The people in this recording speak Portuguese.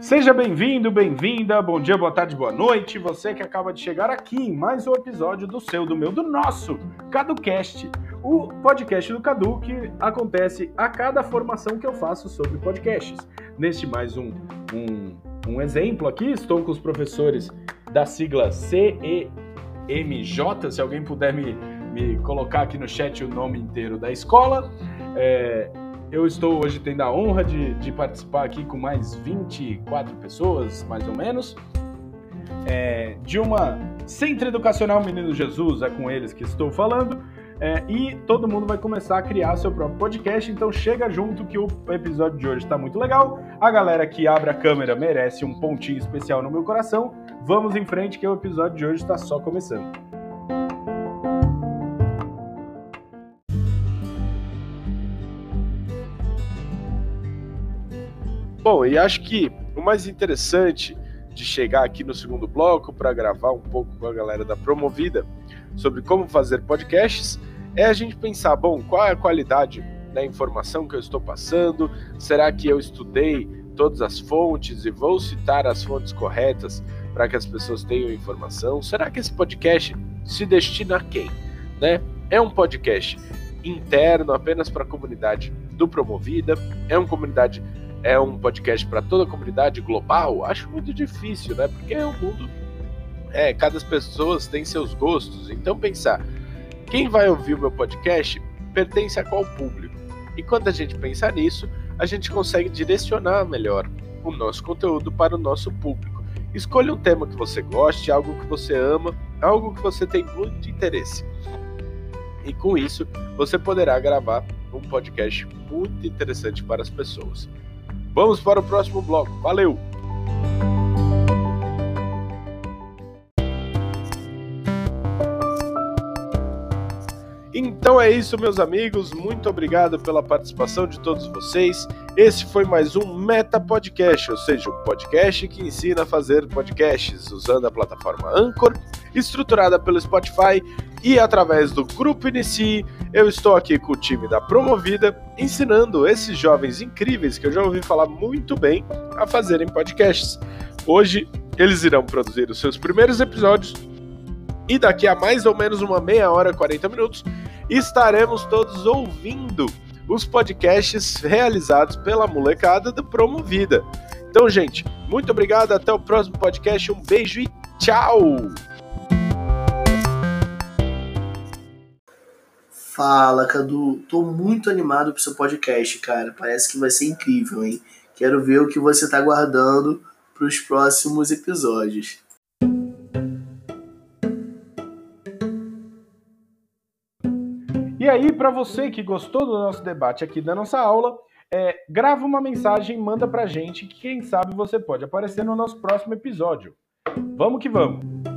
Seja bem-vindo, bem-vinda, bom dia, boa tarde, boa noite. Você que acaba de chegar aqui em mais um episódio do seu, do meu, do nosso CaduCast, o podcast do Cadu que acontece a cada formação que eu faço sobre podcasts. Neste mais um, um, um exemplo aqui, estou com os professores da sigla CEMJ, se alguém puder me, me colocar aqui no chat o nome inteiro da escola. É, eu estou hoje tendo a honra de, de participar aqui com mais 24 pessoas, mais ou menos, é, de uma Centro Educacional Menino Jesus, é com eles que estou falando, é, e todo mundo vai começar a criar seu próprio podcast, então chega junto que o episódio de hoje está muito legal. A galera que abre a câmera merece um pontinho especial no meu coração. Vamos em frente que o episódio de hoje está só começando. Bom, e acho que o mais interessante de chegar aqui no segundo bloco para gravar um pouco com a galera da Promovida sobre como fazer podcasts é a gente pensar, bom, qual é a qualidade da informação que eu estou passando? Será que eu estudei todas as fontes e vou citar as fontes corretas para que as pessoas tenham informação? Será que esse podcast se destina a quem? Né? É um podcast interno apenas para a comunidade do Promovida? É uma comunidade é um podcast para toda a comunidade global, acho muito difícil, né? Porque o mundo é, cada pessoa tem seus gostos. Então pensar, quem vai ouvir o meu podcast pertence a qual público? E quando a gente pensar nisso, a gente consegue direcionar melhor o nosso conteúdo para o nosso público. Escolha um tema que você goste, algo que você ama, algo que você tem muito interesse. E com isso, você poderá gravar um podcast muito interessante para as pessoas. Vamos para o próximo bloco. Valeu! Então é isso, meus amigos. Muito obrigado pela participação de todos vocês. Esse foi mais um Meta Podcast, ou seja, um podcast que ensina a fazer podcasts usando a plataforma Anchor, estruturada pelo Spotify e através do Grupo Inicie. Eu estou aqui com o time da Promovida, ensinando esses jovens incríveis que eu já ouvi falar muito bem a fazerem podcasts. Hoje eles irão produzir os seus primeiros episódios e daqui a mais ou menos uma meia hora, 40 minutos, estaremos todos ouvindo os podcasts realizados pela molecada do Promovida. Então, gente, muito obrigado, até o próximo podcast, um beijo e tchau! Fala, Cadu. Tô muito animado pro seu podcast, cara. Parece que vai ser incrível, hein? Quero ver o que você tá guardando pros próximos episódios. Aí, para você que gostou do nosso debate aqui da nossa aula, é, grava uma mensagem e manda pra gente que quem sabe você pode aparecer no nosso próximo episódio. Vamos que vamos!